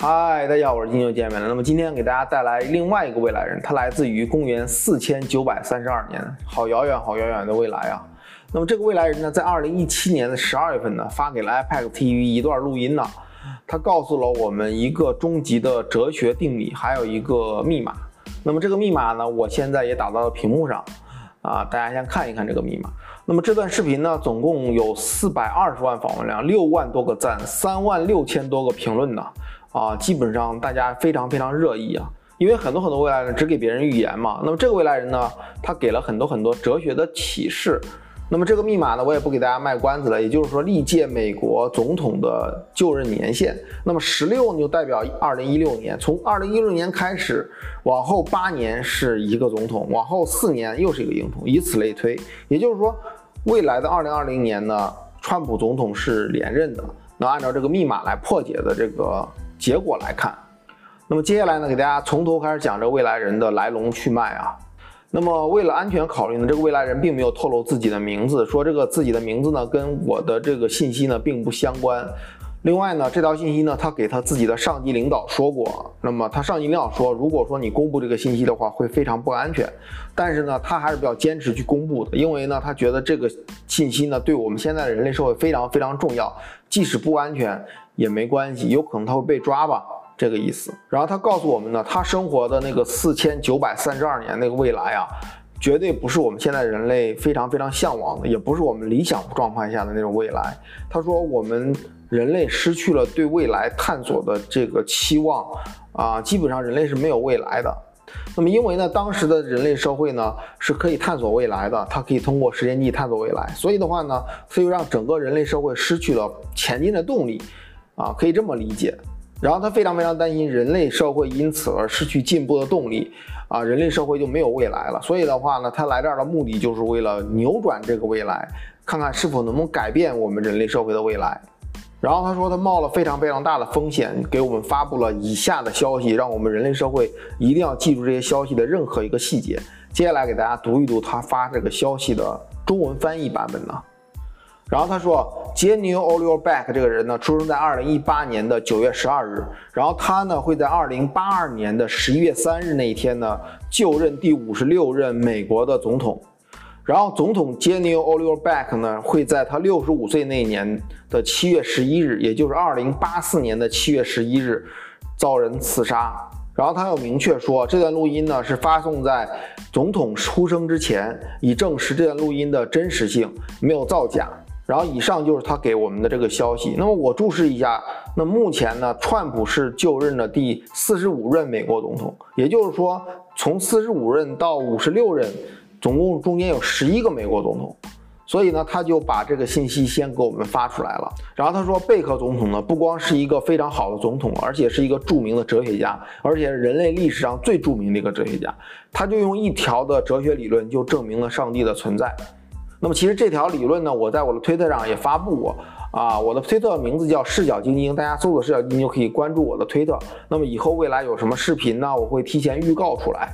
嗨，大家好，我是金又见面了。那么今天给大家带来另外一个未来人，他来自于公元四千九百三十二年，好遥远，好遥远的未来啊。那么这个未来人呢，在二零一七年的十二月份呢，发给了 iPad TV 一段录音呢，他告诉了我们一个终极的哲学定理，还有一个密码。那么这个密码呢，我现在也打到了屏幕上，啊，大家先看一看这个密码。那么这段视频呢，总共有四百二十万访问量，六万多个赞，三万六千多个评论呢。啊，基本上大家非常非常热议啊，因为很多很多未来人只给别人预言嘛。那么这个未来人呢，他给了很多很多哲学的启示。那么这个密码呢，我也不给大家卖关子了，也就是说历届美国总统的就任年限。那么十六就代表二零一六年，从二零一六年开始往后八年是一个总统，往后四年又是一个总统，以此类推。也就是说，未来的二零二零年呢，川普总统是连任的。那按照这个密码来破解的这个。结果来看，那么接下来呢，给大家从头开始讲这未来人的来龙去脉啊。那么为了安全考虑呢，这个未来人并没有透露自己的名字，说这个自己的名字呢跟我的这个信息呢并不相关。另外呢，这条信息呢，他给他自己的上级领导说过。那么他上级领导说，如果说你公布这个信息的话，会非常不安全。但是呢，他还是比较坚持去公布的，因为呢，他觉得这个信息呢，对我们现在的人类社会非常非常重要，即使不安全也没关系，有可能他会被抓吧，这个意思。然后他告诉我们呢，他生活的那个四千九百三十二年那个未来啊，绝对不是我们现在人类非常非常向往的，也不是我们理想状况下的那种未来。他说我们。人类失去了对未来探索的这个期望啊，基本上人类是没有未来的。那么，因为呢，当时的人类社会呢是可以探索未来的，它可以通过时间机探索未来，所以的话呢，所以让整个人类社会失去了前进的动力啊，可以这么理解。然后他非常非常担心人类社会因此而失去进步的动力啊，人类社会就没有未来了。所以的话呢，他来这儿的目的就是为了扭转这个未来，看看是否能够改变我们人类社会的未来。然后他说，他冒了非常非常大的风险，给我们发布了以下的消息，让我们人类社会一定要记住这些消息的任何一个细节。接下来给大家读一读他发这个消息的中文翻译版本呢。然后他说，Janu O’Leary 这个人呢，出生在二零一八年的九月十二日，然后他呢会在二零八二年的十一月三日那一天呢就任第五十六任美国的总统。然后，总统 j a n i o Olierback 呢，会在他六十五岁那年的七月十一日，也就是二零八四年的七月十一日，遭人刺杀。然后他又明确说，这段录音呢是发送在总统出生之前，以证实这段录音的真实性，没有造假。然后以上就是他给我们的这个消息。那么我注释一下，那目前呢，川普是就任的第四十五任美国总统，也就是说，从四十五任到五十六任。总共中间有十一个美国总统，所以呢，他就把这个信息先给我们发出来了。然后他说，贝克总统呢，不光是一个非常好的总统，而且是一个著名的哲学家，而且是人类历史上最著名的一个哲学家。他就用一条的哲学理论就证明了上帝的存在。那么其实这条理论呢，我在我的推特上也发布过啊，我的推特名字叫视角晶晶，大家搜索视角晶晶就可以关注我的推特。那么以后未来有什么视频呢，我会提前预告出来。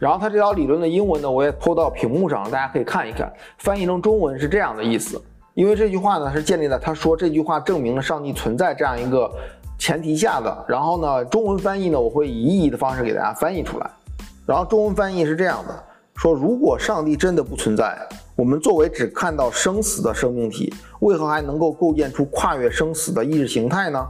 然后他这条理论的英文呢，我也拖到屏幕上，大家可以看一看。翻译成中文是这样的意思，因为这句话呢是建立在他说这句话证明了上帝存在这样一个前提下的。然后呢，中文翻译呢，我会以意义的方式给大家翻译出来。然后中文翻译是这样的：说如果上帝真的不存在，我们作为只看到生死的生命体，为何还能够构建出跨越生死的意识形态呢？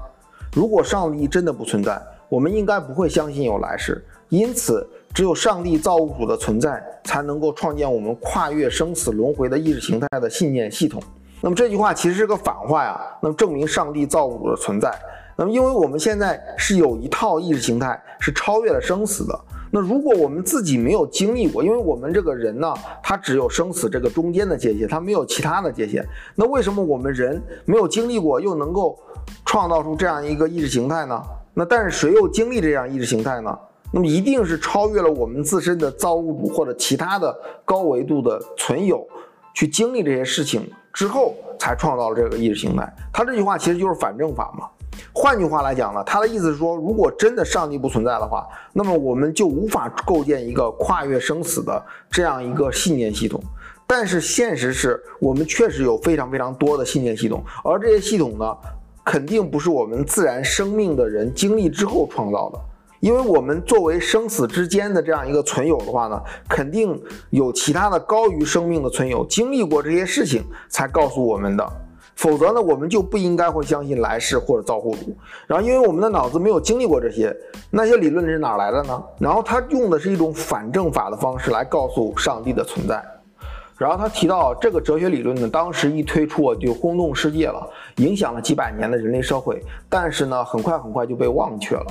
如果上帝真的不存在，我们应该不会相信有来世。因此。只有上帝造物主的存在，才能够创建我们跨越生死轮回的意识形态的信念系统。那么这句话其实是个反话呀。那么证明上帝造物主的存在。那么因为我们现在是有一套意识形态是超越了生死的。那如果我们自己没有经历过，因为我们这个人呢，他只有生死这个中间的界限，他没有其他的界限。那为什么我们人没有经历过，又能够创造出这样一个意识形态呢？那但是谁又经历这样意识形态呢？那么一定是超越了我们自身的造物主或者其他的高维度的存有，去经历这些事情之后，才创造了这个意识形态。他这句话其实就是反证法嘛。换句话来讲呢，他的意思是说，如果真的上帝不存在的话，那么我们就无法构建一个跨越生死的这样一个信念系统。但是现实是我们确实有非常非常多的信念系统，而这些系统呢，肯定不是我们自然生命的人经历之后创造的，因为我们作为生死之间的这样一个存有的话呢，肯定有其他的高于生命的存有经历过这些事情才告诉我们的。否则呢，我们就不应该会相信来世或者造物主。然后，因为我们的脑子没有经历过这些，那些理论是哪来的呢？然后他用的是一种反证法的方式来告诉上帝的存在。然后他提到这个哲学理论呢，当时一推出啊，就轰动世界了，影响了几百年的人类社会。但是呢，很快很快就被忘却了。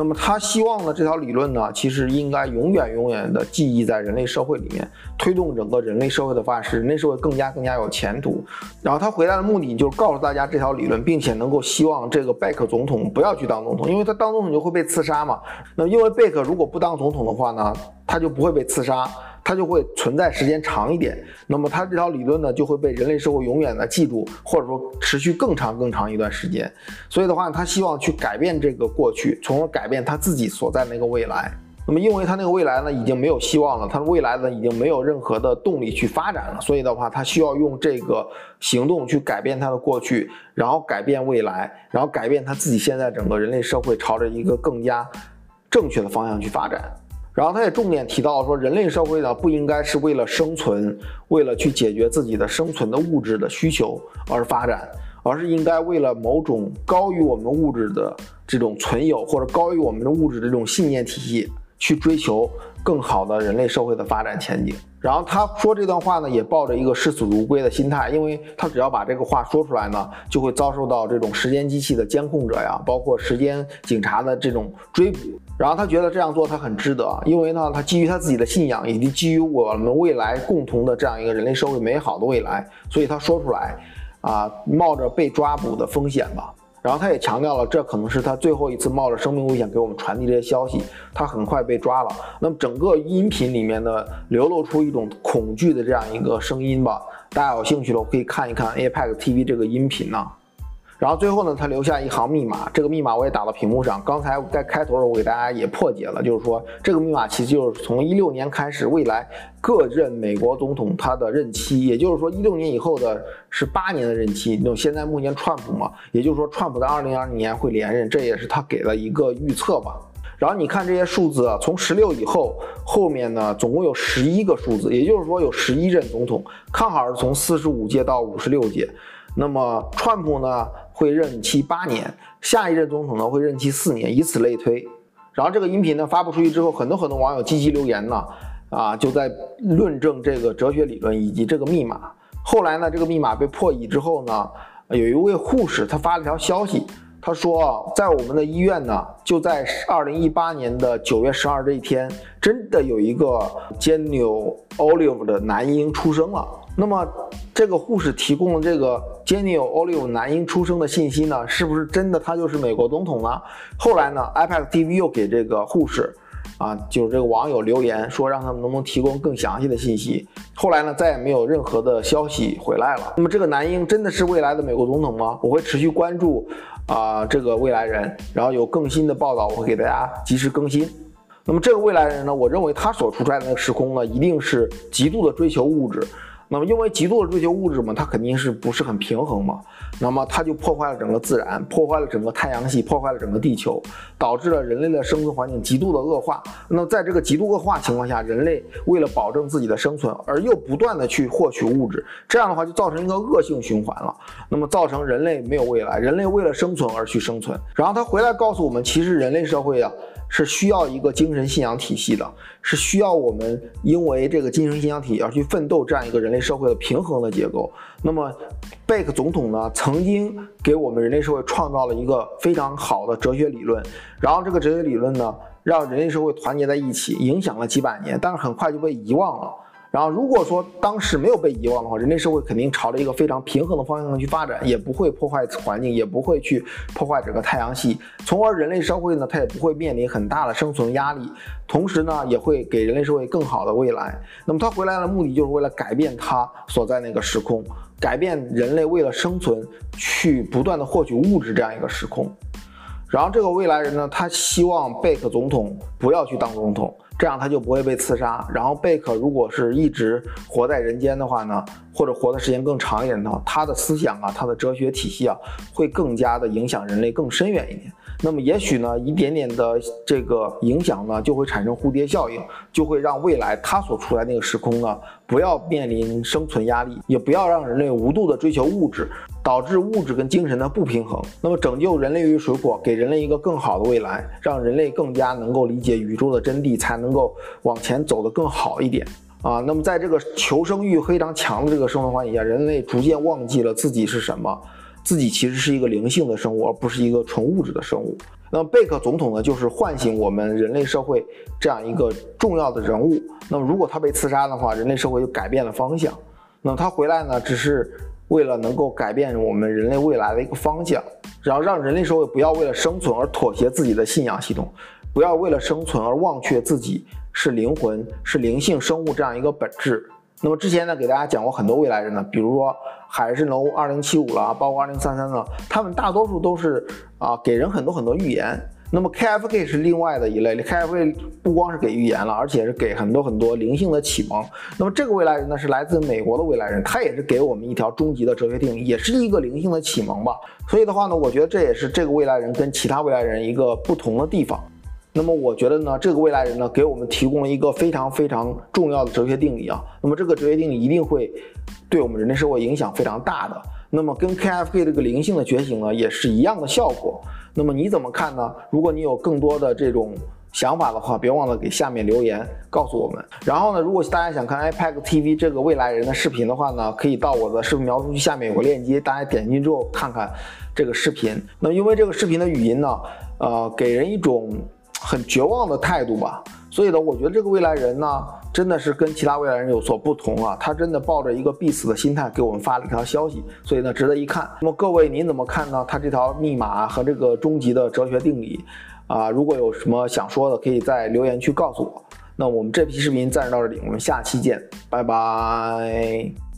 那么他希望呢，这条理论呢，其实应该永远永远的记忆在人类社会里面，推动整个人类社会的发展，使人类社会更加更加有前途。然后他回来的目的就是告诉大家这条理论，并且能够希望这个贝克总统不要去当总统，因为他当总统就会被刺杀嘛。那因为贝克如果不当总统的话呢，他就不会被刺杀。它就会存在时间长一点，那么它这条理论呢就会被人类社会永远的记住，或者说持续更长更长一段时间。所以的话，他希望去改变这个过去，从而改变他自己所在那个未来。那么，因为他那个未来呢已经没有希望了，他的未来呢已经没有任何的动力去发展了，所以的话，他需要用这个行动去改变他的过去，然后改变未来，然后改变他自己现在整个人类社会朝着一个更加正确的方向去发展。然后他也重点提到说，人类社会呢不应该是为了生存，为了去解决自己的生存的物质的需求而发展，而是应该为了某种高于我们物质的这种存有，或者高于我们的物质的这种信念体系去追求更好的人类社会的发展前景。然后他说这段话呢，也抱着一个视死如归的心态，因为他只要把这个话说出来呢，就会遭受到这种时间机器的监控者呀，包括时间警察的这种追捕。然后他觉得这样做他很值得，因为呢，他基于他自己的信仰，以及基于我们未来共同的这样一个人类社会美好的未来，所以他说出来，啊，冒着被抓捕的风险吧。然后他也强调了，这可能是他最后一次冒着生命危险给我们传递这些消息。他很快被抓了。那么整个音频里面呢，流露出一种恐惧的这样一个声音吧。大家有兴趣的可以看一看 Apex TV 这个音频呢。然后最后呢，他留下一行密码，这个密码我也打到屏幕上。刚才在开头的时候，我给大家也破解了，就是说这个密码其实就是从一六年开始，未来各任美国总统他的任期，也就是说一六年以后的是八年的任期。那现在目前川普嘛，也就是说川普在二零二零年会连任，这也是他给了一个预测吧。然后你看这些数字啊，从十六以后，后面呢总共有十一个数字，也就是说有十一任总统，看好是从四十五届到五十六届。那么川普呢？会任期八年，下一任总统呢会任期四年，以此类推。然后这个音频呢发布出去之后，很多很多网友积极留言呢，啊，就在论证这个哲学理论以及这个密码。后来呢，这个密码被破译之后呢，有一位护士他发了条消息，他说啊在我们的医院呢，就在二零一八年的九月十二这一天，真的有一个 j e n i e Olive 的男婴出生了。那么，这个护士提供了这个 Jenny Olive 男婴出生的信息呢，是不是真的？他就是美国总统呢？后来呢，iPad TV 又给这个护士，啊，就是这个网友留言说，让他们能不能提供更详细的信息。后来呢，再也没有任何的消息回来了。那么，这个男婴真的是未来的美国总统吗？我会持续关注啊，这个未来人，然后有更新的报道，我会给大家及时更新。那么，这个未来人呢，我认为他所处在的那个时空呢，一定是极度的追求物质。那么，因为极度的追求物质嘛，它肯定是不是很平衡嘛？那么，它就破坏了整个自然，破坏了整个太阳系，破坏了整个地球，导致了人类的生存环境极度的恶化。那么，在这个极度恶化情况下，人类为了保证自己的生存，而又不断的去获取物质，这样的话就造成一个恶性循环了。那么，造成人类没有未来，人类为了生存而去生存。然后他回来告诉我们，其实人类社会啊。是需要一个精神信仰体系的，是需要我们因为这个精神信仰体系而去奋斗这样一个人类社会的平衡的结构。那么，贝克总统呢，曾经给我们人类社会创造了一个非常好的哲学理论，然后这个哲学理论呢，让人类社会团结在一起，影响了几百年，但是很快就被遗忘了。然后，如果说当时没有被遗忘的话，人类社会肯定朝着一个非常平衡的方向去发展，也不会破坏环境，也不会去破坏整个太阳系，从而人类社会呢，它也不会面临很大的生存压力，同时呢，也会给人类社会更好的未来。那么，他回来的目的就是为了改变他所在那个时空，改变人类为了生存去不断的获取物质这样一个时空。然后，这个未来人呢，他希望贝克总统不要去当总统。这样他就不会被刺杀。然后贝克如果是一直活在人间的话呢，或者活的时间更长一点的话，他的思想啊，他的哲学体系啊，会更加的影响人类更深远一点。那么也许呢，一点点的这个影响呢，就会产生蝴蝶效应，就会让未来它所处在那个时空呢，不要面临生存压力，也不要让人类无度的追求物质，导致物质跟精神的不平衡。那么拯救人类于水火，给人类一个更好的未来，让人类更加能够理解宇宙的真谛，才能够往前走得更好一点啊。那么在这个求生欲非常强的这个生活环境下，人类逐渐忘记了自己是什么。自己其实是一个灵性的生物，而不是一个纯物质的生物。那么贝克总统呢，就是唤醒我们人类社会这样一个重要的人物。那么如果他被刺杀的话，人类社会就改变了方向。那他回来呢，只是为了能够改变我们人类未来的一个方向，然后让人类社会不要为了生存而妥协自己的信仰系统，不要为了生存而忘却自己是灵魂、是灵性生物这样一个本质。那么之前呢，给大家讲过很多未来人呢，比如说海市楼二零七五了，包括二零三三呢，他们大多数都是啊给人很多很多预言。那么 KFK 是另外的一类，KFK 不光是给预言了，而且是给很多很多灵性的启蒙。那么这个未来人呢，是来自美国的未来人，他也是给我们一条终极的哲学定理，也是一个灵性的启蒙吧。所以的话呢，我觉得这也是这个未来人跟其他未来人一个不同的地方。那么我觉得呢，这个未来人呢，给我们提供了一个非常非常重要的哲学定理啊。那么这个哲学定理一定会对我们人类社会影响非常大的。那么跟 KFK 这个灵性的觉醒呢，也是一样的效果。那么你怎么看呢？如果你有更多的这种想法的话，别忘了给下面留言告诉我们。然后呢，如果大家想看 iPad TV 这个未来人的视频的话呢，可以到我的视频描述区下面有个链接，大家点进去之后看看这个视频。那因为这个视频的语音呢，呃，给人一种。很绝望的态度吧，所以呢，我觉得这个未来人呢，真的是跟其他未来人有所不同啊。他真的抱着一个必死的心态给我们发了一条消息，所以呢，值得一看。那么各位您怎么看呢？他这条密码和这个终极的哲学定理啊，如果有什么想说的，可以在留言区告诉我。那我们这期视频暂时到这里，我们下期见，拜拜。